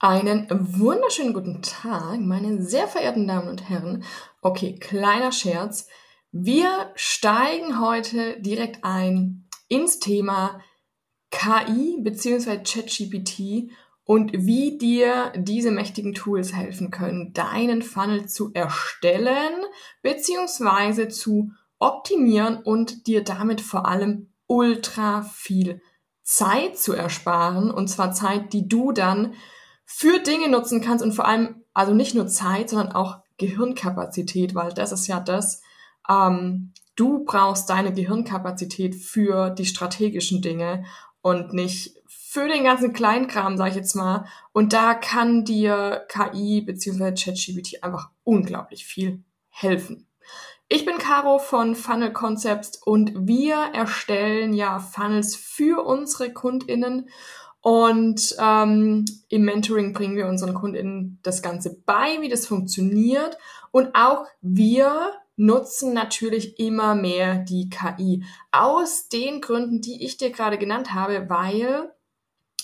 Einen wunderschönen guten Tag, meine sehr verehrten Damen und Herren. Okay, kleiner Scherz. Wir steigen heute direkt ein ins Thema KI bzw. ChatGPT und wie dir diese mächtigen Tools helfen können, deinen Funnel zu erstellen bzw. zu optimieren und dir damit vor allem ultra viel Zeit zu ersparen. Und zwar Zeit, die du dann für Dinge nutzen kannst und vor allem, also nicht nur Zeit, sondern auch Gehirnkapazität, weil das ist ja das, ähm, du brauchst deine Gehirnkapazität für die strategischen Dinge und nicht für den ganzen Kleinkram, sag ich jetzt mal. Und da kann dir KI bzw. ChatGPT einfach unglaublich viel helfen. Ich bin Caro von Funnel Concepts und wir erstellen ja Funnels für unsere KundInnen und ähm, im Mentoring bringen wir unseren KundInnen das Ganze bei, wie das funktioniert. Und auch wir nutzen natürlich immer mehr die KI. Aus den Gründen, die ich dir gerade genannt habe, weil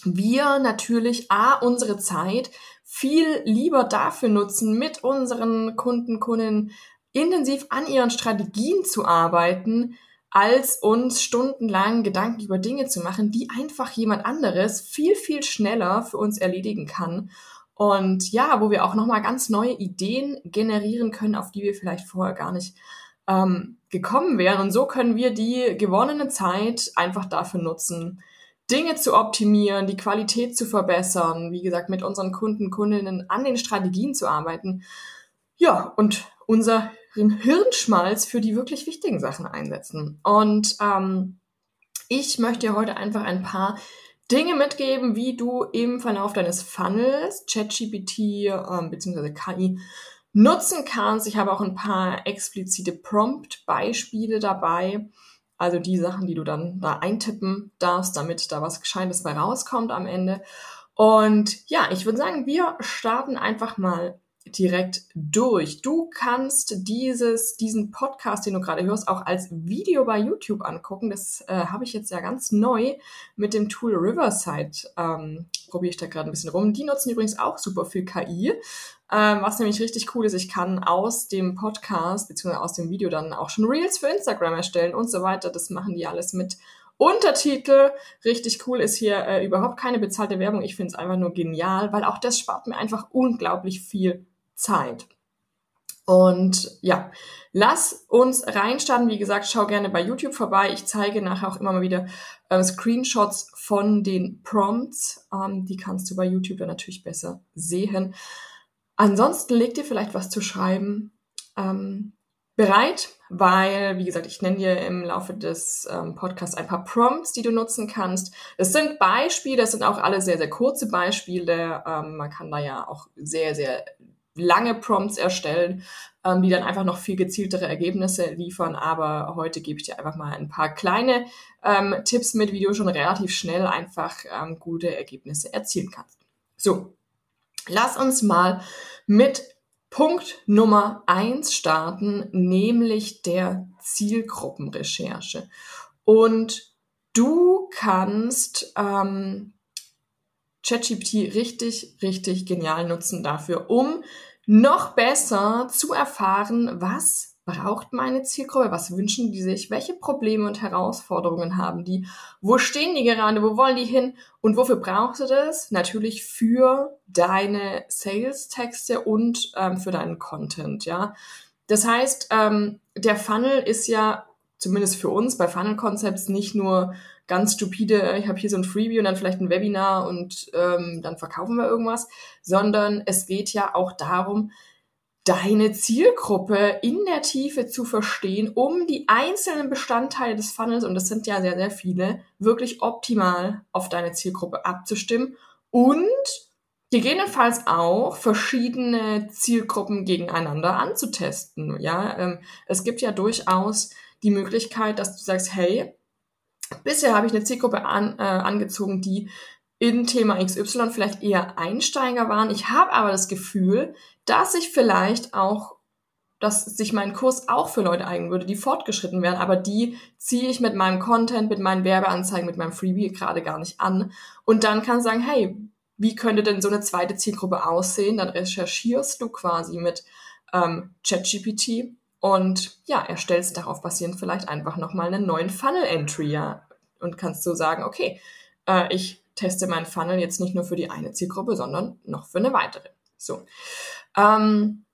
wir natürlich A, unsere Zeit viel lieber dafür nutzen, mit unseren Kunden, Kundinnen intensiv an ihren Strategien zu arbeiten, als uns stundenlang Gedanken über Dinge zu machen, die einfach jemand anderes viel, viel schneller für uns erledigen kann. Und ja, wo wir auch nochmal ganz neue Ideen generieren können, auf die wir vielleicht vorher gar nicht ähm, gekommen wären. Und so können wir die gewonnene Zeit einfach dafür nutzen, Dinge zu optimieren, die Qualität zu verbessern, wie gesagt, mit unseren Kunden, Kundinnen an den Strategien zu arbeiten. Ja, und unser Hirnschmalz für die wirklich wichtigen Sachen einsetzen. Und ähm, ich möchte dir heute einfach ein paar Dinge mitgeben, wie du im Verlauf deines Funnels ChatGPT ähm, bzw. KI nutzen kannst. Ich habe auch ein paar explizite Prompt-Beispiele dabei. Also die Sachen, die du dann da eintippen darfst, damit da was Gescheites bei rauskommt am Ende. Und ja, ich würde sagen, wir starten einfach mal direkt durch. Du kannst dieses, diesen Podcast, den du gerade hörst, auch als Video bei YouTube angucken. Das äh, habe ich jetzt ja ganz neu mit dem Tool Riverside. Ähm, Probiere ich da gerade ein bisschen rum. Die nutzen übrigens auch super viel KI. Ähm, was nämlich richtig cool ist, ich kann aus dem Podcast bzw. aus dem Video dann auch schon Reels für Instagram erstellen und so weiter. Das machen die alles mit Untertitel. Richtig cool ist hier äh, überhaupt keine bezahlte Werbung. Ich finde es einfach nur genial, weil auch das spart mir einfach unglaublich viel Zeit. Und ja, lass uns reinstarten. Wie gesagt, schau gerne bei YouTube vorbei. Ich zeige nachher auch immer mal wieder äh, Screenshots von den Prompts. Ähm, die kannst du bei YouTube dann natürlich besser sehen. Ansonsten leg dir vielleicht was zu schreiben ähm, bereit, weil, wie gesagt, ich nenne dir im Laufe des ähm, Podcasts ein paar Prompts, die du nutzen kannst. Das sind Beispiele, das sind auch alle sehr, sehr kurze Beispiele. Ähm, man kann da ja auch sehr, sehr lange Prompts erstellen, ähm, die dann einfach noch viel gezieltere Ergebnisse liefern. Aber heute gebe ich dir einfach mal ein paar kleine ähm, Tipps mit, wie du schon relativ schnell einfach ähm, gute Ergebnisse erzielen kannst. So, lass uns mal mit Punkt Nummer eins starten, nämlich der Zielgruppenrecherche. Und du kannst ähm, ChatGPT richtig, richtig genial nutzen dafür, um noch besser zu erfahren, was braucht meine Zielgruppe, was wünschen die sich, welche Probleme und Herausforderungen haben die, wo stehen die gerade, wo wollen die hin und wofür brauchst du das? Natürlich für deine Sales-Texte und ähm, für deinen Content, ja. Das heißt, ähm, der Funnel ist ja zumindest für uns bei Funnel Concepts nicht nur ganz stupide, ich habe hier so ein Freebie und dann vielleicht ein Webinar und ähm, dann verkaufen wir irgendwas, sondern es geht ja auch darum, deine Zielgruppe in der Tiefe zu verstehen, um die einzelnen Bestandteile des Funnels, und das sind ja sehr, sehr viele, wirklich optimal auf deine Zielgruppe abzustimmen und gegebenenfalls auch verschiedene Zielgruppen gegeneinander anzutesten. Ja, ähm, es gibt ja durchaus die Möglichkeit, dass du sagst, hey, bisher habe ich eine Zielgruppe an, äh, angezogen, die in Thema XY vielleicht eher Einsteiger waren. Ich habe aber das Gefühl, dass ich vielleicht auch, dass sich mein Kurs auch für Leute eignen würde, die fortgeschritten wären, aber die ziehe ich mit meinem Content, mit meinen Werbeanzeigen, mit meinem Freebie gerade gar nicht an. Und dann kann ich sagen, hey, wie könnte denn so eine zweite Zielgruppe aussehen? Dann recherchierst du quasi mit ähm, ChatGPT und ja, erstellst darauf basierend vielleicht einfach nochmal einen neuen Funnel-Entry, ja. Und kannst so sagen, okay, äh, ich teste meinen Funnel jetzt nicht nur für die eine Zielgruppe, sondern noch für eine weitere. So. Ähm,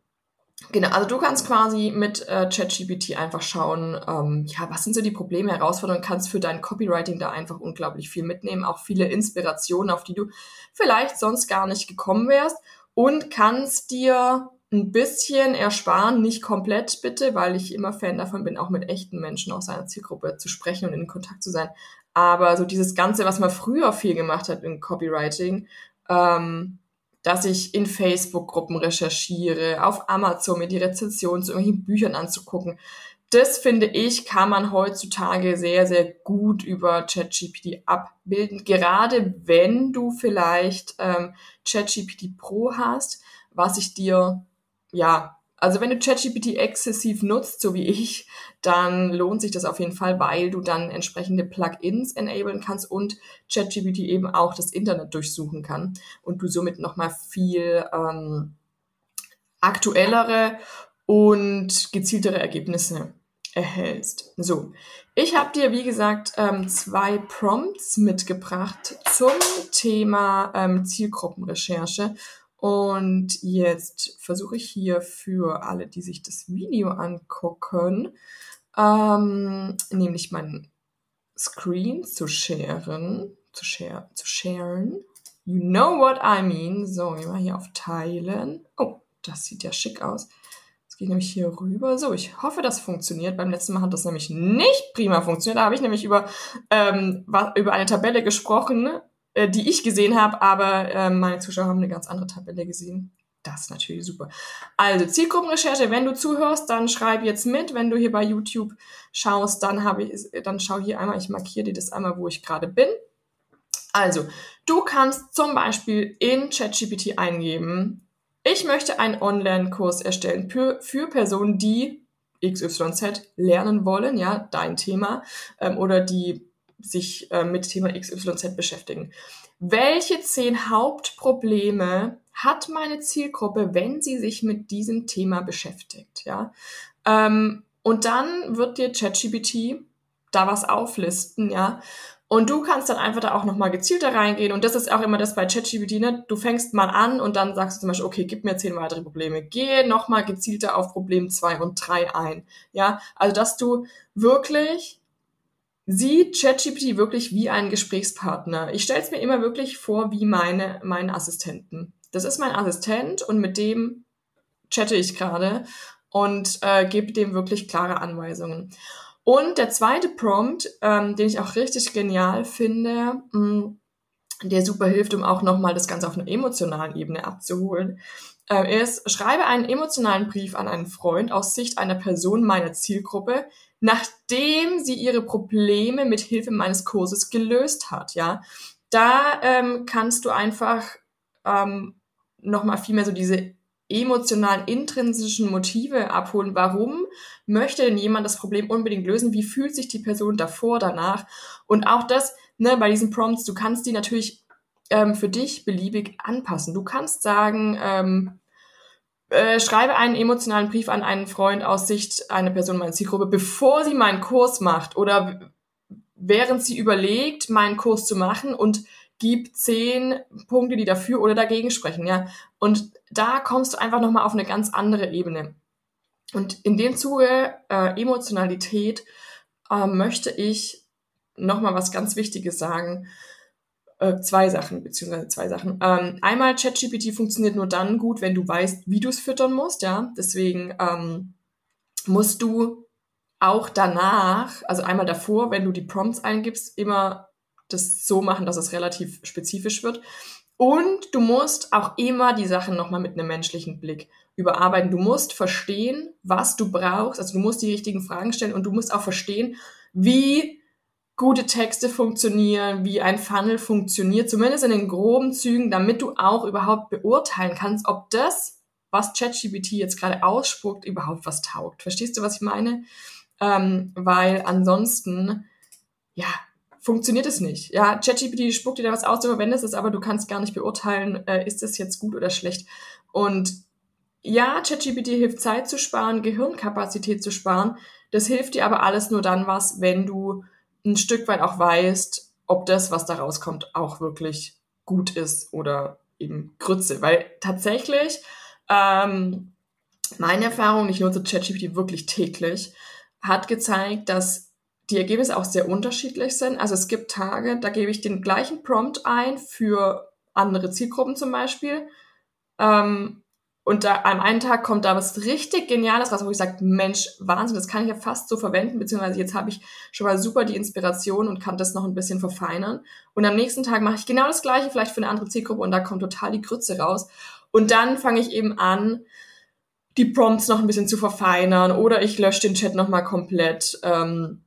Genau, also du kannst quasi mit äh, ChatGPT einfach schauen, ähm, ja, was sind so die Probleme, Herausforderungen, kannst für dein Copywriting da einfach unglaublich viel mitnehmen, auch viele Inspirationen, auf die du vielleicht sonst gar nicht gekommen wärst und kannst dir ein bisschen ersparen, nicht komplett bitte, weil ich immer Fan davon bin, auch mit echten Menschen aus seiner Zielgruppe zu sprechen und in Kontakt zu sein. Aber so dieses Ganze, was man früher viel gemacht hat im Copywriting, ähm, dass ich in Facebook-Gruppen recherchiere, auf Amazon mir die Rezensionen zu irgendwelchen Büchern anzugucken. Das finde ich, kann man heutzutage sehr, sehr gut über ChatGPT abbilden. Gerade wenn du vielleicht ähm, ChatGPT Pro hast, was ich dir ja also wenn du ChatGPT exzessiv nutzt, so wie ich, dann lohnt sich das auf jeden Fall, weil du dann entsprechende Plugins enablen kannst und ChatGPT eben auch das Internet durchsuchen kann und du somit nochmal viel ähm, aktuellere und gezieltere Ergebnisse erhältst. So, ich habe dir, wie gesagt, ähm, zwei Prompts mitgebracht zum Thema ähm, Zielgruppenrecherche und jetzt versuche ich hier für alle, die sich das Video angucken, ähm, nämlich meinen Screen zu sharen, zu, share, zu sharen. You know what I mean. So, gehen wir hier auf Teilen. Oh, das sieht ja schick aus. Jetzt gehe ich nämlich hier rüber. So, ich hoffe, das funktioniert. Beim letzten Mal hat das nämlich nicht prima funktioniert. Da habe ich nämlich über, ähm, über eine Tabelle gesprochen, äh, die ich gesehen habe, aber äh, meine Zuschauer haben eine ganz andere Tabelle gesehen. Das ist natürlich super. Also Zielgruppenrecherche, wenn du zuhörst, dann schreib jetzt mit. Wenn du hier bei YouTube schaust, dann habe ich, dann schau hier einmal, ich markiere dir das einmal, wo ich gerade bin. Also, du kannst zum Beispiel in ChatGPT eingeben, ich möchte einen Online-Kurs erstellen für, für Personen, die XYZ lernen wollen, ja, dein Thema, ähm, oder die sich äh, mit Thema XYZ beschäftigen. Welche zehn Hauptprobleme hat meine Zielgruppe, wenn sie sich mit diesem Thema beschäftigt? Ja? Ähm, und dann wird dir ChatGPT da was auflisten, ja. Und du kannst dann einfach da auch nochmal gezielter reingehen. Und das ist auch immer das bei ChatGPT, ne? Du fängst mal an und dann sagst du zum Beispiel, okay, gib mir zehn weitere Probleme. Gehe nochmal gezielter auf Problem zwei und drei ein. Ja, also dass du wirklich sieht ChatGPT wirklich wie einen Gesprächspartner. Ich stelle es mir immer wirklich vor wie meine, meinen Assistenten. Das ist mein Assistent und mit dem chatte ich gerade und äh, gebe dem wirklich klare Anweisungen. Und der zweite Prompt, ähm, den ich auch richtig genial finde, mh, mm, der super hilft, um auch nochmal das Ganze auf einer emotionalen Ebene abzuholen, äh, ist, schreibe einen emotionalen Brief an einen Freund aus Sicht einer Person meiner Zielgruppe, nachdem sie ihre Probleme mit Hilfe meines Kurses gelöst hat, ja. Da ähm, kannst du einfach ähm, nochmal viel mehr so diese emotionalen, intrinsischen Motive abholen. Warum möchte denn jemand das Problem unbedingt lösen? Wie fühlt sich die Person davor, danach? Und auch das, ne, bei diesen Prompts, du kannst die natürlich ähm, für dich beliebig anpassen. Du kannst sagen, ähm, äh, schreibe einen emotionalen Brief an einen Freund aus Sicht einer Person meiner Zielgruppe, bevor sie meinen Kurs macht oder während sie überlegt, meinen Kurs zu machen und gib zehn Punkte, die dafür oder dagegen sprechen, ja. Und da kommst du einfach nochmal auf eine ganz andere Ebene. Und in dem Zuge äh, Emotionalität äh, möchte ich nochmal was ganz Wichtiges sagen äh, zwei Sachen, beziehungsweise zwei Sachen. Ähm, einmal, ChatGPT funktioniert nur dann gut, wenn du weißt, wie du es füttern musst, ja. Deswegen ähm, musst du auch danach, also einmal davor, wenn du die Prompts eingibst, immer das so machen, dass es relativ spezifisch wird. Und du musst auch immer die Sachen nochmal mit einem menschlichen Blick überarbeiten. Du musst verstehen, was du brauchst. Also du musst die richtigen Fragen stellen und du musst auch verstehen, wie gute Texte funktionieren, wie ein Funnel funktioniert, zumindest in den groben Zügen, damit du auch überhaupt beurteilen kannst, ob das, was ChatGPT jetzt gerade ausspuckt, überhaupt was taugt. Verstehst du, was ich meine? Ähm, weil ansonsten, ja, funktioniert es nicht. Ja, ChatGPT spuckt dir da was aus, du verwendest es, aber du kannst gar nicht beurteilen, äh, ist das jetzt gut oder schlecht. Und ja, ChatGPT hilft Zeit zu sparen, Gehirnkapazität zu sparen. Das hilft dir aber alles nur dann was, wenn du ein Stück weit auch weißt, ob das, was da rauskommt, auch wirklich gut ist oder eben Grütze. Weil tatsächlich, ähm, meine Erfahrung, ich nutze ChatGPT wirklich täglich, hat gezeigt, dass die Ergebnisse auch sehr unterschiedlich sind. Also es gibt Tage, da gebe ich den gleichen Prompt ein für andere Zielgruppen zum Beispiel. Ähm, und da, am einen Tag kommt da was richtig Geniales raus, wo ich sage, Mensch, Wahnsinn, das kann ich ja fast so verwenden, beziehungsweise jetzt habe ich schon mal super die Inspiration und kann das noch ein bisschen verfeinern. Und am nächsten Tag mache ich genau das Gleiche, vielleicht für eine andere Zielgruppe und da kommt total die Grütze raus. Und dann fange ich eben an, die Prompts noch ein bisschen zu verfeinern oder ich lösche den Chat nochmal komplett ähm,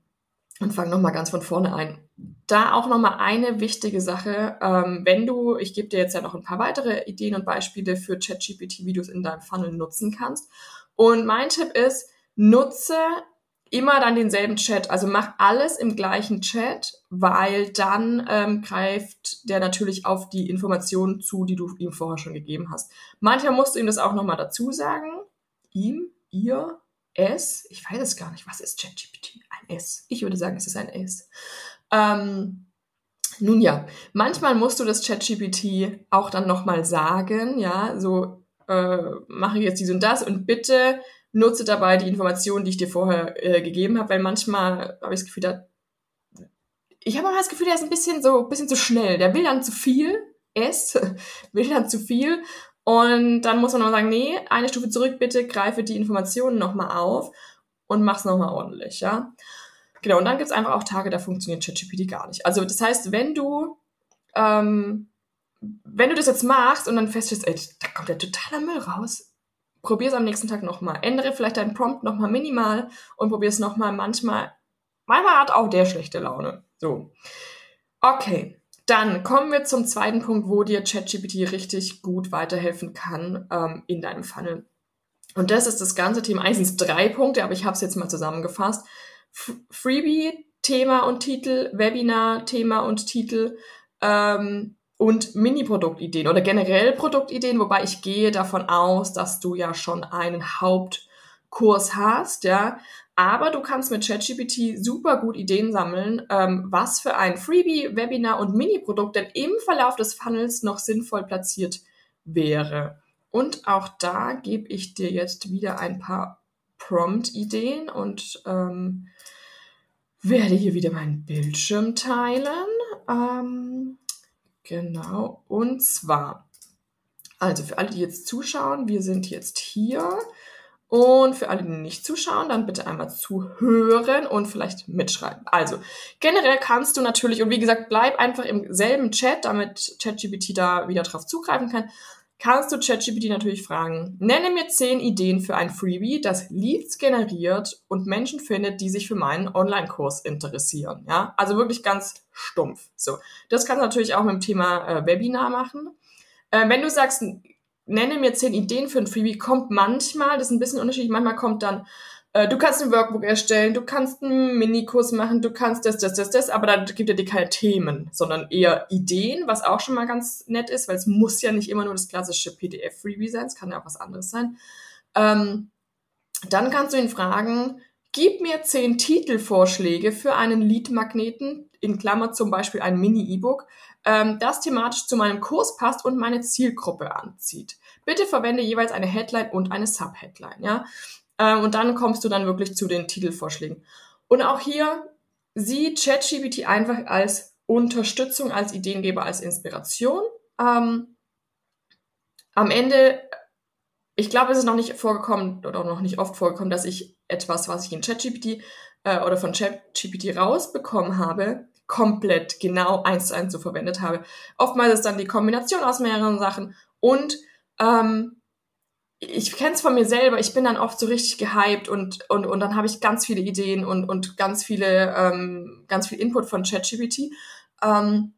und fange nochmal ganz von vorne ein. Da auch nochmal eine wichtige Sache, ähm, wenn du, ich gebe dir jetzt ja noch ein paar weitere Ideen und Beispiele für ChatGPT, wie du es in deinem Funnel nutzen kannst. Und mein Tipp ist, nutze immer dann denselben Chat. Also mach alles im gleichen Chat, weil dann ähm, greift der natürlich auf die Informationen zu, die du ihm vorher schon gegeben hast. Manchmal musst du ihm das auch nochmal dazu sagen. Ihm, ihr, es. Ich weiß es gar nicht. Was ist ChatGPT? Ein S. Ich würde sagen, es ist ein S. Ähm, nun ja, manchmal musst du das ChatGPT auch dann nochmal sagen, ja, so äh, mache ich jetzt dies und das und bitte nutze dabei die Informationen, die ich dir vorher äh, gegeben habe, weil manchmal habe ich das Gefühl, da, ich habe das Gefühl, der ist ein bisschen so, ein bisschen zu schnell. Der will dann zu viel, es will dann zu viel und dann muss man noch sagen, nee, eine Stufe zurück, bitte greife die Informationen nochmal auf und mach's nochmal ordentlich, ja. Genau, und dann gibt's einfach auch Tage, da funktioniert ChatGPT gar nicht. Also das heißt, wenn du, ähm, wenn du das jetzt machst und dann feststellst, ey, da kommt der totaler Müll raus, probier es am nächsten Tag nochmal. Ändere vielleicht deinen Prompt nochmal minimal und probier es nochmal. Manchmal, manchmal hat auch der schlechte Laune. So. Okay. Dann kommen wir zum zweiten Punkt, wo dir ChatGPT richtig gut weiterhelfen kann ähm, in deinem Funnel. Und das ist das ganze Thema. Eigentlich sind es drei Punkte, aber ich habe es jetzt mal zusammengefasst. Freebie, Thema und Titel, Webinar, Thema und Titel ähm, und Mini-Produktideen oder generell Produktideen, wobei ich gehe davon aus, dass du ja schon einen Hauptkurs hast, ja. Aber du kannst mit ChatGPT super gut Ideen sammeln, ähm, was für ein Freebie, Webinar und Mini-Produkt denn im Verlauf des Funnels noch sinnvoll platziert wäre. Und auch da gebe ich dir jetzt wieder ein paar Prompt-Ideen und ähm, werde hier wieder meinen Bildschirm teilen. Ähm, genau, und zwar, also für alle, die jetzt zuschauen, wir sind jetzt hier. Und für alle, die nicht zuschauen, dann bitte einmal zuhören und vielleicht mitschreiben. Also, generell kannst du natürlich, und wie gesagt, bleib einfach im selben Chat, damit ChatGPT da wieder drauf zugreifen kann kannst du ChatGPT natürlich fragen, nenne mir zehn Ideen für ein Freebie, das Leads generiert und Menschen findet, die sich für meinen Online-Kurs interessieren. Ja, also wirklich ganz stumpf. So, das kannst du natürlich auch mit dem Thema äh, Webinar machen. Äh, wenn du sagst, nenne mir zehn Ideen für ein Freebie, kommt manchmal, das ist ein bisschen unterschiedlich, manchmal kommt dann du kannst ein Workbook erstellen, du kannst einen Minikurs machen, du kannst das, das, das, das, aber da gibt er dir keine Themen, sondern eher Ideen, was auch schon mal ganz nett ist, weil es muss ja nicht immer nur das klassische PDF-Freebie sein, es kann ja auch was anderes sein. Ähm, dann kannst du ihn fragen, gib mir zehn Titelvorschläge für einen Lead-Magneten, in Klammer zum Beispiel ein Mini-E-Book, ähm, das thematisch zu meinem Kurs passt und meine Zielgruppe anzieht. Bitte verwende jeweils eine Headline und eine Subheadline, ja. Äh, und dann kommst du dann wirklich zu den Titelvorschlägen. Und auch hier sieh ChatGPT einfach als Unterstützung, als Ideengeber, als Inspiration. Ähm, am Ende, ich glaube, es ist noch nicht vorgekommen oder noch nicht oft vorgekommen, dass ich etwas, was ich in ChatGPT äh, oder von ChatGPT rausbekommen habe, komplett genau eins zu eins so verwendet habe. Oftmals ist dann die Kombination aus mehreren Sachen und ähm, ich kenne es von mir selber, ich bin dann oft so richtig gehypt und, und, und dann habe ich ganz viele Ideen und, und ganz viele, ähm, ganz viel Input von ChatGPT. Ähm,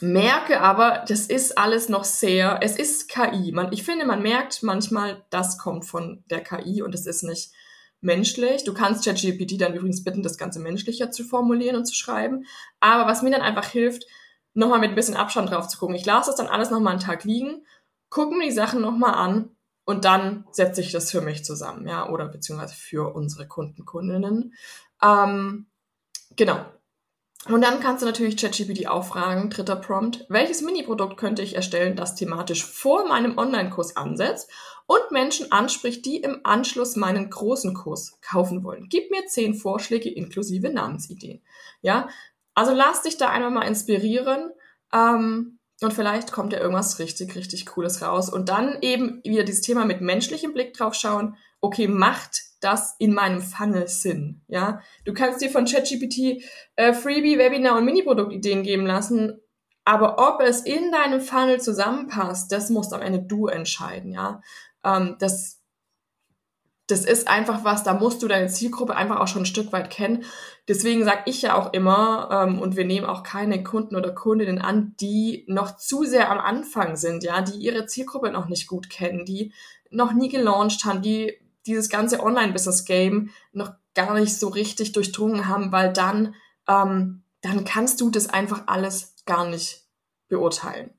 merke aber, das ist alles noch sehr, es ist KI. Man, ich finde, man merkt manchmal, das kommt von der KI und es ist nicht menschlich. Du kannst ChatGPT dann übrigens bitten, das Ganze menschlicher zu formulieren und zu schreiben. Aber was mir dann einfach hilft, nochmal mit ein bisschen Abstand drauf zu gucken. Ich lasse das dann alles nochmal einen Tag liegen, gucke mir die Sachen nochmal an und dann setze ich das für mich zusammen, ja, oder beziehungsweise für unsere Kunden, Kundinnen. Ähm, genau. Und dann kannst du natürlich ChatGPT auch fragen, dritter Prompt, welches Mini-Produkt könnte ich erstellen, das thematisch vor meinem Online-Kurs ansetzt und Menschen anspricht, die im Anschluss meinen großen Kurs kaufen wollen. Gib mir zehn Vorschläge inklusive Namensideen. Ja, also lass dich da einfach mal inspirieren. Ähm, und vielleicht kommt ja irgendwas richtig, richtig Cooles raus. Und dann eben wieder dieses Thema mit menschlichem Blick drauf schauen. Okay, macht das in meinem Funnel Sinn? Ja, du kannst dir von ChatGPT äh, Freebie, Webinar und Mini-Produktideen geben lassen. Aber ob es in deinem Funnel zusammenpasst, das musst am Ende du entscheiden. Ja, ähm, das das ist einfach was, da musst du deine Zielgruppe einfach auch schon ein Stück weit kennen. Deswegen sage ich ja auch immer, ähm, und wir nehmen auch keine Kunden oder Kundinnen an, die noch zu sehr am Anfang sind, ja, die ihre Zielgruppe noch nicht gut kennen, die noch nie gelauncht haben, die dieses ganze Online-Business-Game noch gar nicht so richtig durchdrungen haben, weil dann, ähm, dann kannst du das einfach alles gar nicht beurteilen.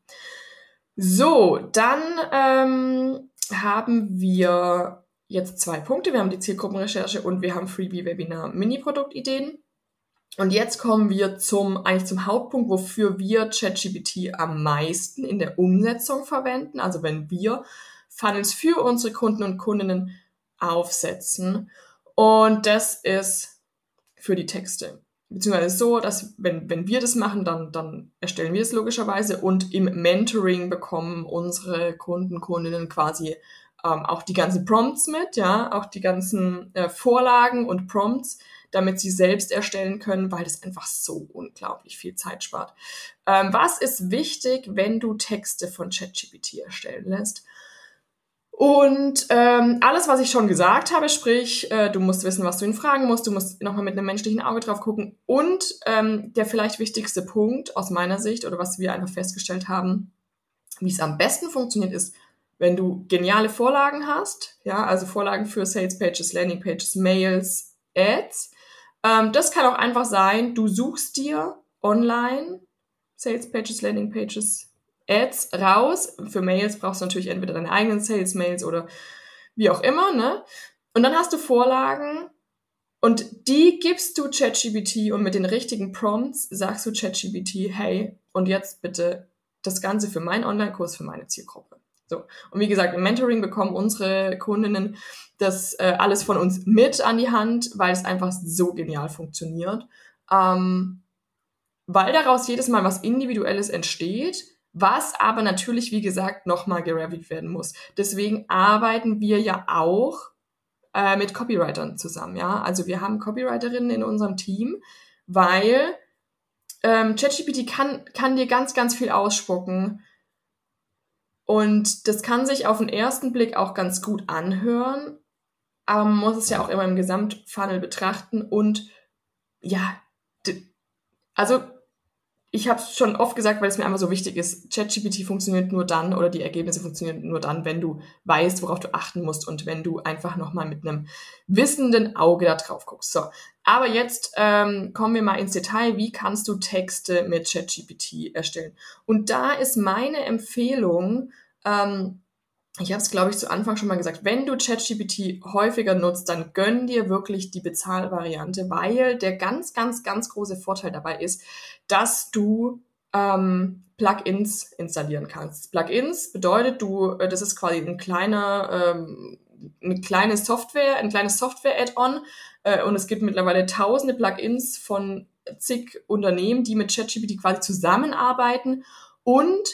So, dann ähm, haben wir jetzt zwei Punkte. Wir haben die Zielgruppenrecherche und wir haben Freebie-Webinar Mini-Produktideen. Und jetzt kommen wir zum, eigentlich zum Hauptpunkt, wofür wir ChatGPT am meisten in der Umsetzung verwenden. Also wenn wir Funnels für unsere Kunden und Kundinnen aufsetzen. Und das ist für die Texte. Beziehungsweise so, dass wenn, wenn wir das machen, dann, dann erstellen wir es logischerweise und im Mentoring bekommen unsere Kunden, Kundinnen quasi ähm, auch die ganzen Prompts mit, ja, auch die ganzen äh, Vorlagen und Prompts, damit sie selbst erstellen können, weil das einfach so unglaublich viel Zeit spart. Ähm, was ist wichtig, wenn du Texte von ChatGPT erstellen lässt? Und ähm, alles, was ich schon gesagt habe, sprich, äh, du musst wissen, was du ihn fragen musst, du musst nochmal mit einem menschlichen Auge drauf gucken. Und ähm, der vielleicht wichtigste Punkt aus meiner Sicht oder was wir einfach festgestellt haben, wie es am besten funktioniert, ist, wenn du geniale Vorlagen hast, ja, also Vorlagen für Sales Pages, Landing Pages, Mails, Ads, ähm, das kann auch einfach sein, du suchst dir online Sales Pages, Landing Pages, Ads raus. Für Mails brauchst du natürlich entweder deine eigenen Sales Mails oder wie auch immer, ne? Und dann hast du Vorlagen und die gibst du ChatGPT und mit den richtigen Prompts sagst du ChatGPT, hey, und jetzt bitte das Ganze für meinen Online-Kurs, für meine Zielgruppe. So. Und wie gesagt, im Mentoring bekommen unsere Kundinnen das äh, alles von uns mit an die Hand, weil es einfach so genial funktioniert. Ähm, weil daraus jedes Mal was Individuelles entsteht, was aber natürlich, wie gesagt, nochmal gereviewt werden muss. Deswegen arbeiten wir ja auch äh, mit Copywritern zusammen, ja. Also wir haben Copywriterinnen in unserem Team, weil ähm, ChatGPT kann, kann dir ganz, ganz viel ausspucken und das kann sich auf den ersten Blick auch ganz gut anhören, aber man muss es ja auch immer im Gesamtfunnel betrachten und ja, also ich habe es schon oft gesagt, weil es mir einfach so wichtig ist, ChatGPT funktioniert nur dann oder die Ergebnisse funktionieren nur dann, wenn du weißt, worauf du achten musst und wenn du einfach nochmal mit einem wissenden Auge da drauf guckst. So, aber jetzt ähm, kommen wir mal ins Detail. Wie kannst du Texte mit ChatGPT erstellen? Und da ist meine Empfehlung, ähm, ich habe es, glaube ich, zu Anfang schon mal gesagt, wenn du ChatGPT häufiger nutzt, dann gönn dir wirklich die Bezahlvariante, weil der ganz, ganz, ganz große Vorteil dabei ist, dass du ähm, Plugins installieren kannst. Plugins bedeutet, du, äh, das ist quasi ein kleiner, ähm, eine kleine Software, ein kleines Software-Add-on äh, und es gibt mittlerweile tausende Plugins von zig Unternehmen, die mit ChatGPT quasi zusammenarbeiten und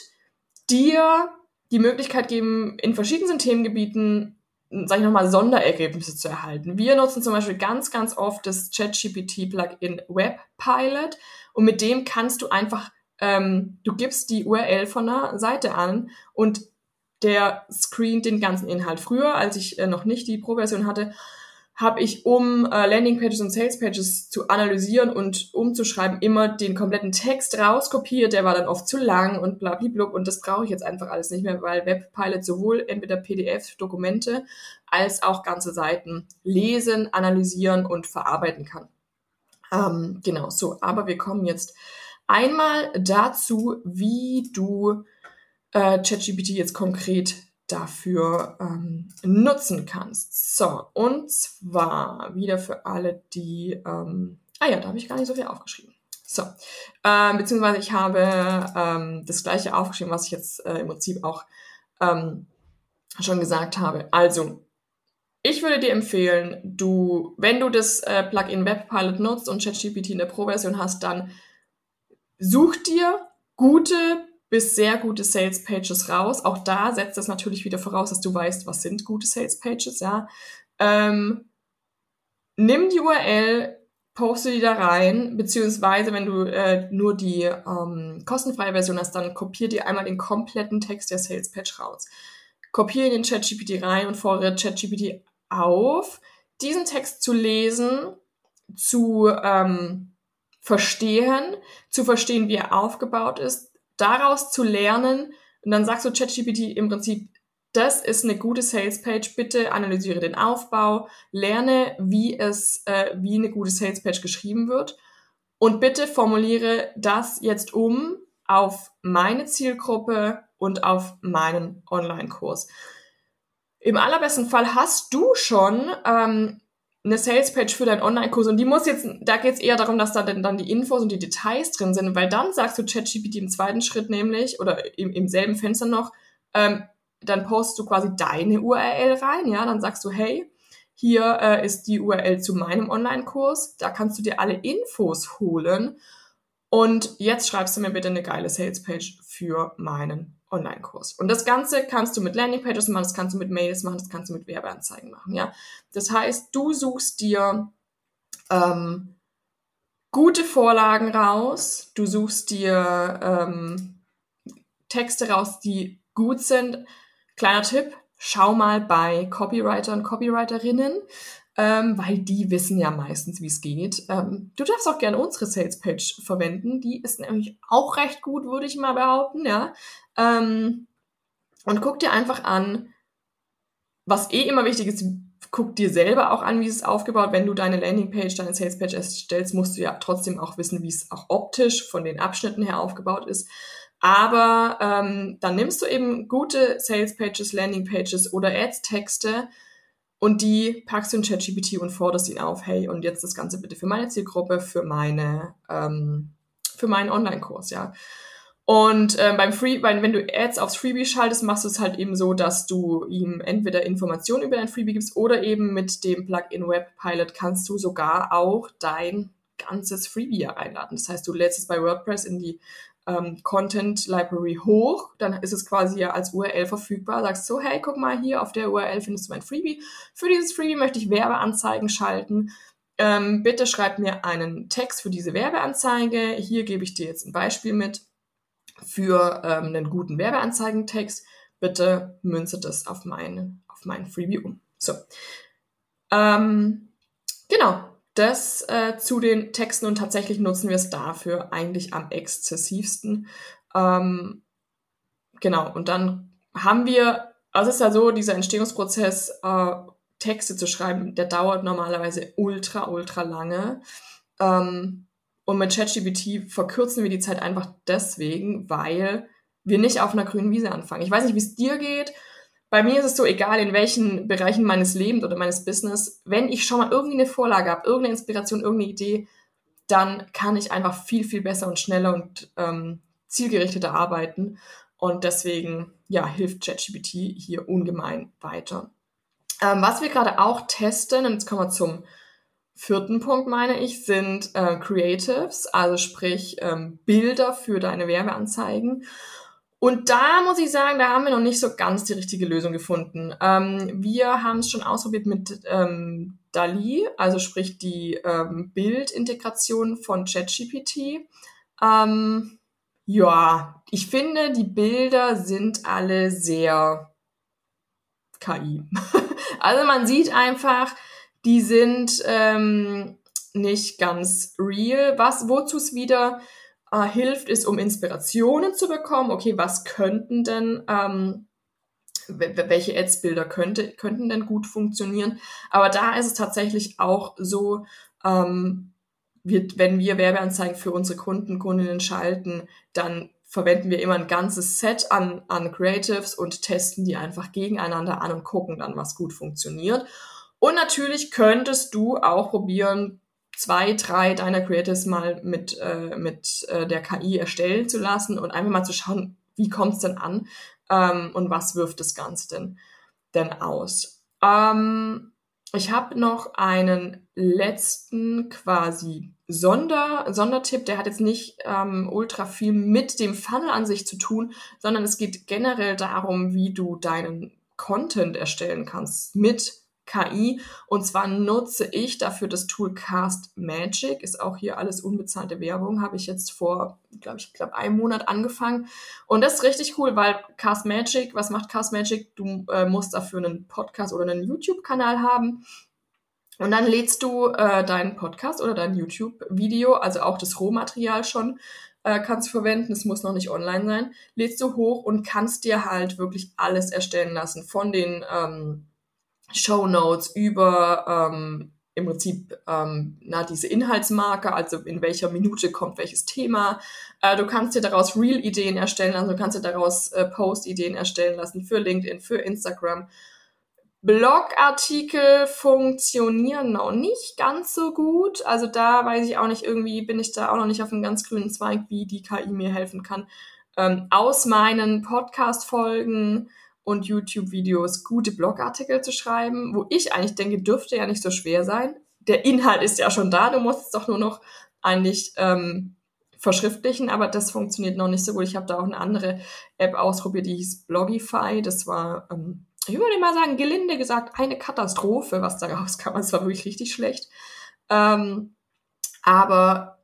dir die Möglichkeit geben, in verschiedensten Themengebieten, sag ich nochmal, Sonderergebnisse zu erhalten. Wir nutzen zum Beispiel ganz, ganz oft das ChatGPT-Plugin WebPilot und mit dem kannst du einfach, ähm, du gibst die URL von einer Seite an und der screent den ganzen Inhalt. Früher, als ich äh, noch nicht die Pro-Version hatte, habe ich, um äh, Landingpages und Salespages zu analysieren und umzuschreiben, immer den kompletten Text rauskopiert. Der war dann oft zu lang und blablablub und das brauche ich jetzt einfach alles nicht mehr, weil Webpilot sowohl entweder PDF-Dokumente als auch ganze Seiten lesen, analysieren und verarbeiten kann. Ähm, genau, so, aber wir kommen jetzt einmal dazu, wie du äh, ChatGPT jetzt konkret dafür ähm, nutzen kannst. So, und zwar wieder für alle, die, ähm, ah ja, da habe ich gar nicht so viel aufgeschrieben. So, äh, beziehungsweise ich habe ähm, das gleiche aufgeschrieben, was ich jetzt äh, im Prinzip auch ähm, schon gesagt habe. Also, ich würde dir empfehlen, du, wenn du das äh, Plugin Webpilot nutzt und ChatGPT in der Pro-Version hast, dann such dir gute bis sehr gute Sales Pages raus. Auch da setzt das natürlich wieder voraus, dass du weißt, was sind gute Sales Pages, ja. Ähm, nimm die URL, poste die da rein, beziehungsweise wenn du äh, nur die ähm, kostenfreie Version hast, dann kopier dir einmal den kompletten Text der Sales Page raus. Kopiere in den ChatGPT rein und fordere ChatGPT auf, diesen Text zu lesen, zu ähm, verstehen, zu verstehen, wie er aufgebaut ist, daraus zu lernen und dann sagst du ChatGPT im Prinzip, das ist eine gute Salespage, bitte analysiere den Aufbau, lerne, wie es, äh, wie eine gute Salespage geschrieben wird und bitte formuliere das jetzt um auf meine Zielgruppe und auf meinen Online-Kurs. Im allerbesten Fall hast du schon ähm, eine Salespage für deinen Online-Kurs und die muss jetzt, da geht es eher darum, dass da dann, dann die Infos und die Details drin sind, weil dann sagst du ChatGPT im zweiten Schritt nämlich oder im, im selben Fenster noch, ähm, dann postest du quasi deine URL rein, ja, dann sagst du, hey, hier äh, ist die URL zu meinem Online-Kurs, da kannst du dir alle Infos holen und jetzt schreibst du mir bitte eine geile Salespage für meinen Online-Kurs. Und das Ganze kannst du mit Landingpages machen, das kannst du mit Mails machen, das kannst du mit Werbeanzeigen machen. Ja, das heißt, du suchst dir ähm, gute Vorlagen raus, du suchst dir ähm, Texte raus, die gut sind. Kleiner Tipp: Schau mal bei Copywriter und Copywriterinnen ähm, weil die wissen ja meistens, wie es geht. Ähm, du darfst auch gerne unsere Salespage verwenden. Die ist nämlich auch recht gut, würde ich mal behaupten, ja. Ähm, und guck dir einfach an, was eh immer wichtig ist, guck dir selber auch an, wie es aufgebaut. Wenn du deine Landingpage, deine Salespage erstellst, musst du ja trotzdem auch wissen, wie es auch optisch von den Abschnitten her aufgebaut ist. Aber ähm, dann nimmst du eben gute Salespages, Landingpages oder Ads-Texte und die packst du in ChatGPT und forderst ihn auf, hey, und jetzt das Ganze bitte für meine Zielgruppe, für meine, ähm, für meinen Online-Kurs, ja. Und ähm, beim Free, weil wenn du Ads aufs Freebie schaltest, machst du es halt eben so, dass du ihm entweder Informationen über dein Freebie gibst oder eben mit dem Plugin Webpilot kannst du sogar auch dein ganzes Freebie reinladen. Das heißt, du lädst es bei WordPress in die ähm, Content Library hoch, dann ist es quasi ja als URL verfügbar. Sagst so, hey, guck mal hier, auf der URL findest du mein Freebie. Für dieses Freebie möchte ich Werbeanzeigen schalten. Ähm, bitte schreib mir einen Text für diese Werbeanzeige. Hier gebe ich dir jetzt ein Beispiel mit für ähm, einen guten Werbeanzeigentext. Bitte münze das auf, mein, auf mein Freebie um. So. Ähm, genau, das äh, zu den Texten und tatsächlich nutzen wir es dafür eigentlich am exzessivsten. Ähm, genau, und dann haben wir, also es ist ja so, dieser Entstehungsprozess, äh, Texte zu schreiben, der dauert normalerweise ultra, ultra lange. Ähm, und mit ChatGPT verkürzen wir die Zeit einfach deswegen, weil wir nicht auf einer grünen Wiese anfangen. Ich weiß nicht, wie es dir geht bei mir ist es so egal, in welchen Bereichen meines Lebens oder meines Business, wenn ich schon mal irgendwie eine Vorlage habe, irgendeine Inspiration, irgendeine Idee, dann kann ich einfach viel, viel besser und schneller und ähm, zielgerichteter arbeiten. Und deswegen, ja, hilft ChatGPT hier ungemein weiter. Ähm, was wir gerade auch testen, und jetzt kommen wir zum vierten Punkt, meine ich, sind äh, Creatives, also sprich ähm, Bilder für deine Werbeanzeigen. Und da muss ich sagen, da haben wir noch nicht so ganz die richtige Lösung gefunden. Ähm, wir haben es schon ausprobiert mit ähm, DALI, also sprich die ähm, Bildintegration von ChatGPT. Ähm, ja, ich finde, die Bilder sind alle sehr KI. also man sieht einfach, die sind ähm, nicht ganz real. Was, wozu es wieder äh, hilft, ist, um Inspirationen zu bekommen. Okay, was könnten denn, ähm, welche Ads-Bilder könnte, könnten denn gut funktionieren? Aber da ist es tatsächlich auch so, ähm, wir, wenn wir Werbeanzeigen für unsere Kunden, Kundinnen schalten, dann verwenden wir immer ein ganzes Set an, an Creatives und testen die einfach gegeneinander an und gucken dann, was gut funktioniert. Und natürlich könntest du auch probieren, zwei, drei deiner Creatives mal mit, äh, mit äh, der KI erstellen zu lassen und einfach mal zu schauen, wie kommt es denn an ähm, und was wirft das Ganze denn, denn aus. Ähm, ich habe noch einen letzten quasi Sonder, Sondertipp, der hat jetzt nicht ähm, ultra viel mit dem Funnel an sich zu tun, sondern es geht generell darum, wie du deinen Content erstellen kannst mit KI. Und zwar nutze ich dafür das Tool Cast Magic. Ist auch hier alles unbezahlte Werbung. Habe ich jetzt vor, glaube ich, glaube einem Monat angefangen. Und das ist richtig cool, weil Cast Magic, was macht Cast Magic? Du äh, musst dafür einen Podcast oder einen YouTube-Kanal haben. Und dann lädst du äh, deinen Podcast oder dein YouTube-Video, also auch das Rohmaterial schon, äh, kannst du verwenden. Es muss noch nicht online sein. Lädst du hoch und kannst dir halt wirklich alles erstellen lassen. Von den ähm, Show Notes über ähm, im Prinzip ähm, na, diese Inhaltsmarker, also in welcher Minute kommt welches Thema. Äh, du kannst dir daraus Real-Ideen erstellen lassen, du kannst dir daraus äh, Post-Ideen erstellen lassen für LinkedIn, für Instagram. Blogartikel funktionieren noch nicht ganz so gut. Also da weiß ich auch nicht, irgendwie bin ich da auch noch nicht auf einem ganz grünen Zweig, wie die KI mir helfen kann. Ähm, aus meinen Podcast-Folgen und YouTube-Videos gute Blogartikel zu schreiben, wo ich eigentlich denke, dürfte ja nicht so schwer sein. Der Inhalt ist ja schon da, du musst es doch nur noch eigentlich ähm, verschriftlichen, aber das funktioniert noch nicht so gut. Ich habe da auch eine andere App ausprobiert, die hieß Blogify. Das war, ähm, ich würde mal sagen, gelinde gesagt, eine Katastrophe, was da rauskam. Es war wirklich richtig schlecht. Ähm, aber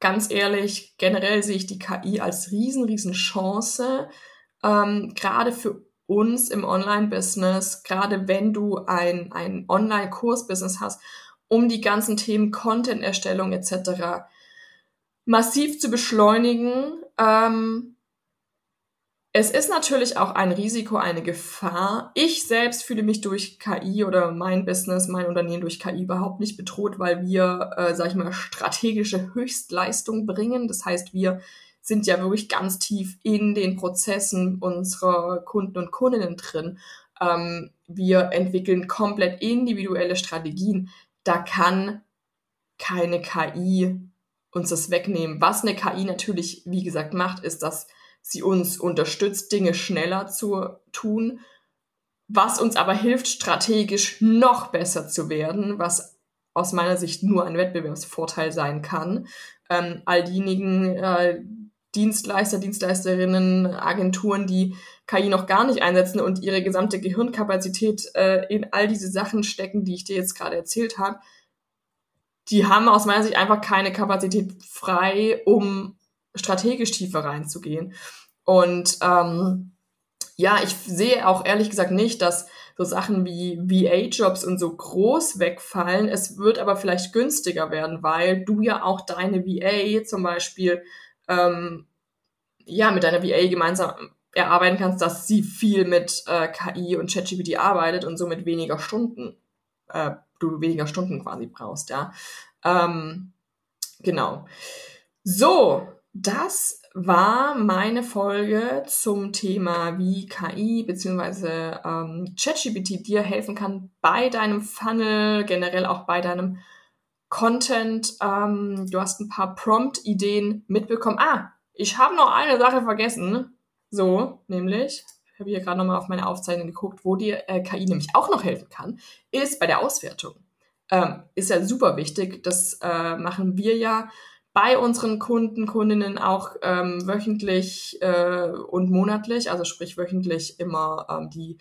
ganz ehrlich, generell sehe ich die KI als riesen, riesen Chance, ähm, gerade für uns im Online-Business, gerade wenn du ein, ein Online-Kurs-Business hast, um die ganzen Themen Content-Erstellung etc. massiv zu beschleunigen. Ähm, es ist natürlich auch ein Risiko, eine Gefahr. Ich selbst fühle mich durch KI oder mein Business, mein Unternehmen durch KI überhaupt nicht bedroht, weil wir, äh, sag ich mal, strategische Höchstleistung bringen. Das heißt, wir sind ja wirklich ganz tief in den Prozessen unserer Kunden und Kundinnen drin. Ähm, wir entwickeln komplett individuelle Strategien. Da kann keine KI uns das wegnehmen. Was eine KI natürlich, wie gesagt, macht, ist, dass sie uns unterstützt, Dinge schneller zu tun, was uns aber hilft, strategisch noch besser zu werden, was aus meiner Sicht nur ein Wettbewerbsvorteil sein kann. Ähm, all diejenigen, äh, Dienstleister, Dienstleisterinnen, Agenturen, die KI noch gar nicht einsetzen und ihre gesamte Gehirnkapazität äh, in all diese Sachen stecken, die ich dir jetzt gerade erzählt habe, die haben aus meiner Sicht einfach keine Kapazität frei, um strategisch tiefer reinzugehen. Und ähm, ja, ich sehe auch ehrlich gesagt nicht, dass so Sachen wie VA-Jobs und so groß wegfallen. Es wird aber vielleicht günstiger werden, weil du ja auch deine VA zum Beispiel ähm, ja, mit deiner VA gemeinsam erarbeiten kannst, dass sie viel mit äh, KI und ChatGPT arbeitet und somit weniger Stunden, äh, du weniger Stunden quasi brauchst, ja. Ähm, genau. So, das war meine Folge zum Thema, wie KI bzw. Ähm, ChatGPT dir helfen kann bei deinem Funnel, generell auch bei deinem Content. Ähm, du hast ein paar Prompt-Ideen mitbekommen. Ah, ich habe noch eine Sache vergessen. So, nämlich, ich habe hier gerade nochmal auf meine Aufzeichnung geguckt, wo dir äh, KI nämlich auch noch helfen kann, ist bei der Auswertung. Ähm, ist ja super wichtig. Das äh, machen wir ja bei unseren Kunden, Kundinnen auch ähm, wöchentlich äh, und monatlich, also sprich wöchentlich immer ähm, die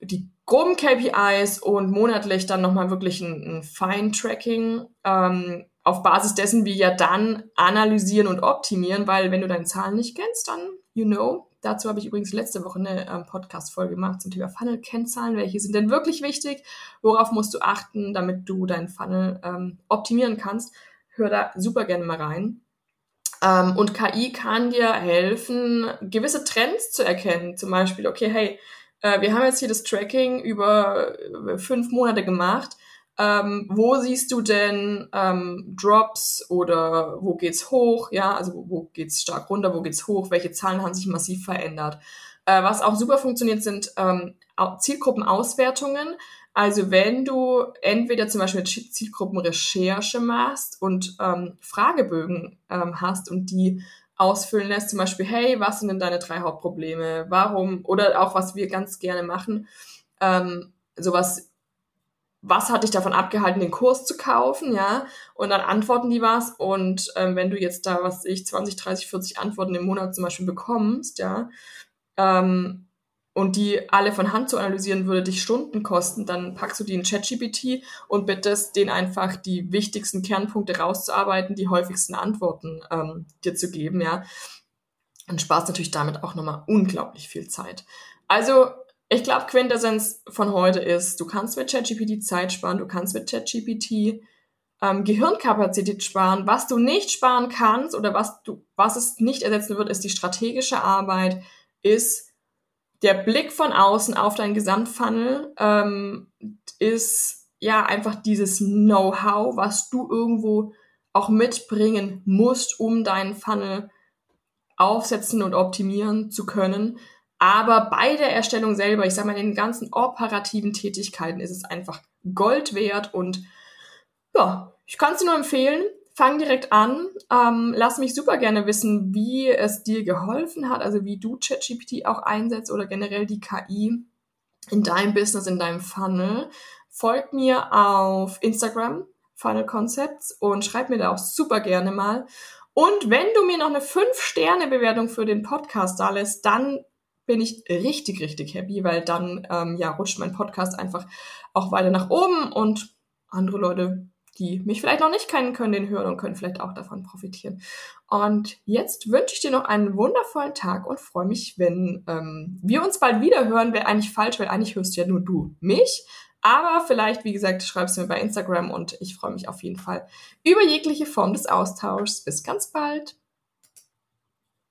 die groben KPIs und monatlich dann nochmal wirklich ein, ein Fine-Tracking. Ähm, auf Basis dessen wir ja dann analysieren und optimieren, weil wenn du deine Zahlen nicht kennst, dann you know. Dazu habe ich übrigens letzte Woche eine ähm, Podcast-Folge gemacht zum Thema Funnel-Kennzahlen. Welche sind denn wirklich wichtig? Worauf musst du achten, damit du deinen Funnel ähm, optimieren kannst? Hör da super gerne mal rein. Ähm, und KI kann dir helfen, gewisse Trends zu erkennen. Zum Beispiel, okay, hey, äh, wir haben jetzt hier das Tracking über fünf Monate gemacht ähm, wo siehst du denn ähm, Drops oder wo geht's hoch? Ja, also wo, wo geht's stark runter, wo geht's hoch? Welche Zahlen haben sich massiv verändert? Äh, was auch super funktioniert, sind ähm, Zielgruppenauswertungen. Also wenn du entweder zum Beispiel Zielgruppenrecherche machst und ähm, Fragebögen ähm, hast und die ausfüllen lässt, zum Beispiel, hey, was sind denn deine drei Hauptprobleme? Warum? Oder auch was wir ganz gerne machen, ähm, sowas was hat dich davon abgehalten, den Kurs zu kaufen, ja? Und dann antworten die was. Und ähm, wenn du jetzt da, was ich, 20, 30, 40 Antworten im Monat zum Beispiel bekommst, ja, ähm, und die alle von Hand zu analysieren, würde dich Stunden kosten, dann packst du die in ChatGPT und bittest den einfach die wichtigsten Kernpunkte rauszuarbeiten, die häufigsten Antworten ähm, dir zu geben, ja. Und sparst natürlich damit auch nochmal unglaublich viel Zeit. Also ich glaube, Quintessenz von heute ist, du kannst mit ChatGPT Zeit sparen, du kannst mit ChatGPT ähm, Gehirnkapazität sparen. Was du nicht sparen kannst oder was du, was es nicht ersetzen wird, ist die strategische Arbeit, ist der Blick von außen auf dein Gesamtfunnel, ähm, ist ja einfach dieses Know-how, was du irgendwo auch mitbringen musst, um deinen Funnel aufsetzen und optimieren zu können. Aber bei der Erstellung selber, ich sage mal, in den ganzen operativen Tätigkeiten ist es einfach Gold wert und ja, ich kann es dir nur empfehlen. Fang direkt an. Ähm, lass mich super gerne wissen, wie es dir geholfen hat, also wie du ChatGPT auch einsetzt oder generell die KI in deinem Business, in deinem Funnel. Folgt mir auf Instagram, Funnel Concepts, und schreib mir da auch super gerne mal. Und wenn du mir noch eine 5-Sterne-Bewertung für den Podcast da lässt, dann bin ich richtig, richtig happy, weil dann ähm, ja rutscht mein Podcast einfach auch weiter nach oben und andere Leute, die mich vielleicht noch nicht kennen, können den hören und können vielleicht auch davon profitieren. Und jetzt wünsche ich dir noch einen wundervollen Tag und freue mich, wenn ähm, wir uns bald wieder hören. Wäre eigentlich falsch, weil eigentlich hörst ja nur du mich. Aber vielleicht, wie gesagt, schreibst du mir bei Instagram und ich freue mich auf jeden Fall über jegliche Form des Austauschs. Bis ganz bald.